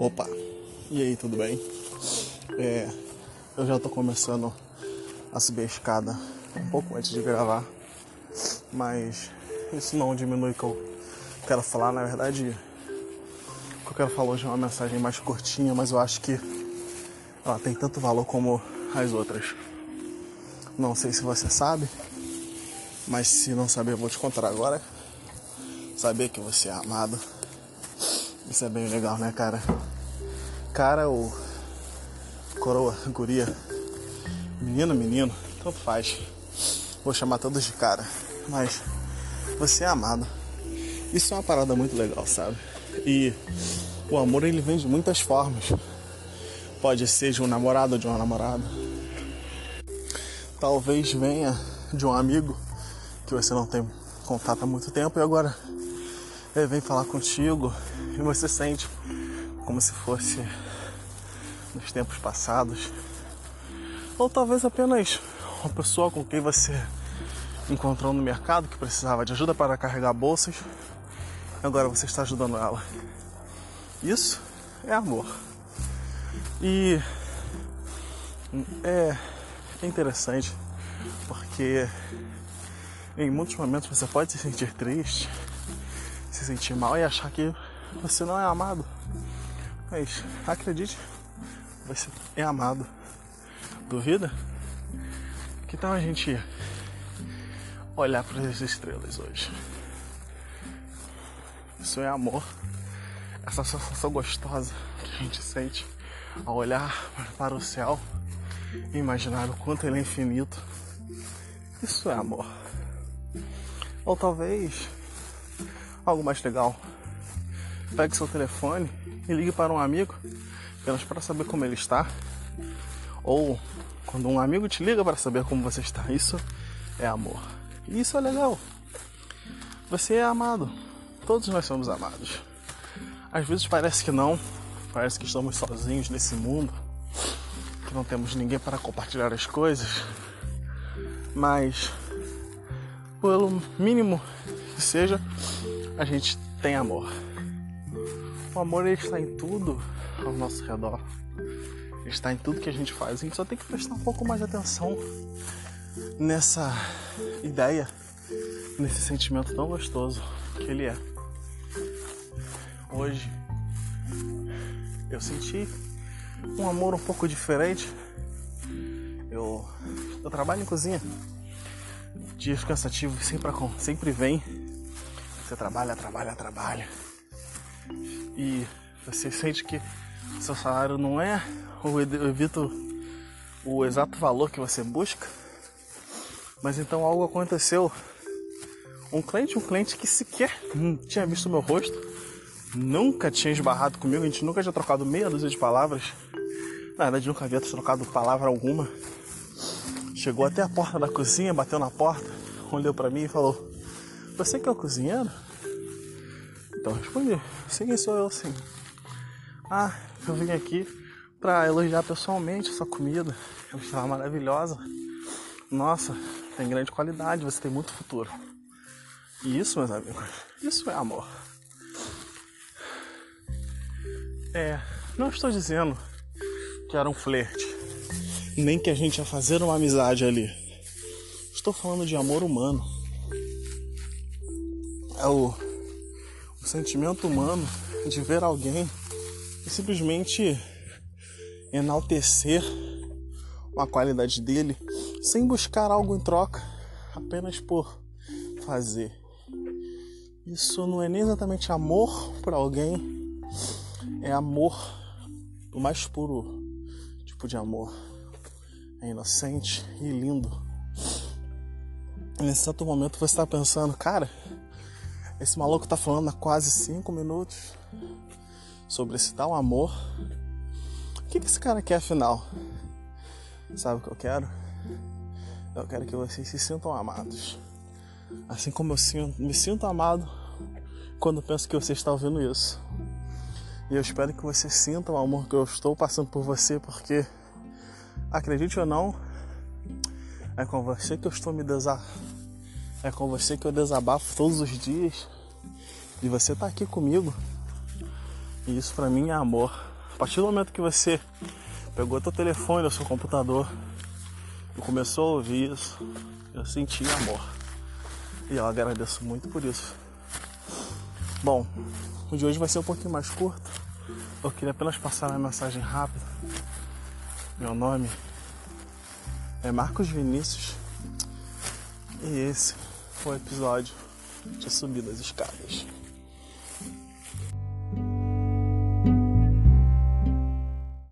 Opa, e aí, tudo bem? É, eu já tô começando a subir a escada um pouco antes de gravar, mas isso não diminui o que eu quero falar. Na verdade, o que eu quero falar hoje é uma mensagem mais curtinha, mas eu acho que ela tem tanto valor como as outras. Não sei se você sabe, mas se não saber, eu vou te contar agora. Saber que você é amado. Isso é bem legal, né, cara? Cara ou coroa, guria, menino, menino, tanto faz. Vou chamar todos de cara, mas você é amado. Isso é uma parada muito legal, sabe? E o amor ele vem de muitas formas. Pode ser de um namorado ou de uma namorada. Talvez venha de um amigo que você não tem contato há muito tempo e agora ele vem falar contigo e você sente como se fosse nos tempos passados. Ou talvez apenas uma pessoa com quem você encontrou no mercado que precisava de ajuda para carregar bolsas. E agora você está ajudando ela. Isso é amor. E é interessante porque em muitos momentos você pode se sentir triste, se sentir mal e achar que você não é amado. Mas acredite, você é amado. Duvida? Que tal a gente olhar para as estrelas hoje? Isso é amor. Essa sensação gostosa que a gente sente ao olhar para o céu e imaginar o quanto ele é infinito. Isso é amor. Ou talvez algo mais legal. Pegue seu telefone e ligue para um amigo apenas para saber como ele está. Ou quando um amigo te liga para saber como você está. Isso é amor. E isso é legal. Você é amado. Todos nós somos amados. Às vezes parece que não, parece que estamos sozinhos nesse mundo, que não temos ninguém para compartilhar as coisas, mas pelo mínimo que seja, a gente tem amor. O amor está em tudo ao nosso redor. Está em tudo que a gente faz. A gente só tem que prestar um pouco mais de atenção nessa ideia, nesse sentimento tão gostoso que ele é. Hoje eu senti um amor um pouco diferente. Eu, eu trabalho em cozinha. Dias cansativos sempre, sempre vem. Você trabalha, trabalha, trabalha. E você sente que seu salário não é o evito o exato valor que você busca. Mas então algo aconteceu. Um cliente, um cliente que sequer tinha visto meu rosto, nunca tinha esbarrado comigo, a gente nunca tinha trocado meia dúzia de palavras. Na verdade, nunca havia trocado palavra alguma. Chegou até a porta da cozinha, bateu na porta, olhou para mim e falou: Você que é o cozinheiro? Então eu respondi: Sim, sou eu, sim. Ah, eu vim aqui para elogiar pessoalmente sua comida. Eu estava maravilhosa. Nossa, tem grande qualidade, você tem muito futuro. E isso, meus amigos, isso é amor. É, não estou dizendo que era um flerte, nem que a gente ia fazer uma amizade ali. Estou falando de amor humano. É o sentimento humano de ver alguém e simplesmente enaltecer uma qualidade dele sem buscar algo em troca, apenas por fazer. Isso não é nem exatamente amor por alguém, é amor, o mais puro tipo de amor. É inocente e lindo. nesse exato momento você está pensando, cara, esse maluco está falando há quase cinco minutos sobre esse tal amor. O que, que esse cara quer afinal? Sabe o que eu quero? Eu quero que vocês se sintam amados. Assim como eu sinto, me sinto amado quando penso que você está ouvindo isso. E eu espero que você sinta o amor que eu estou passando por você, porque acredite ou não, é com você que eu estou me desar. É com você que eu desabafo todos os dias. E você está aqui comigo. E isso pra mim é amor. A partir do momento que você pegou teu telefone ou seu computador e começou a ouvir isso, eu senti amor. E eu agradeço muito por isso. Bom, o de hoje vai ser um pouquinho mais curto. Eu queria apenas passar uma mensagem rápida. Meu nome é Marcos Vinícius e esse foi o episódio de Subir das Escadas.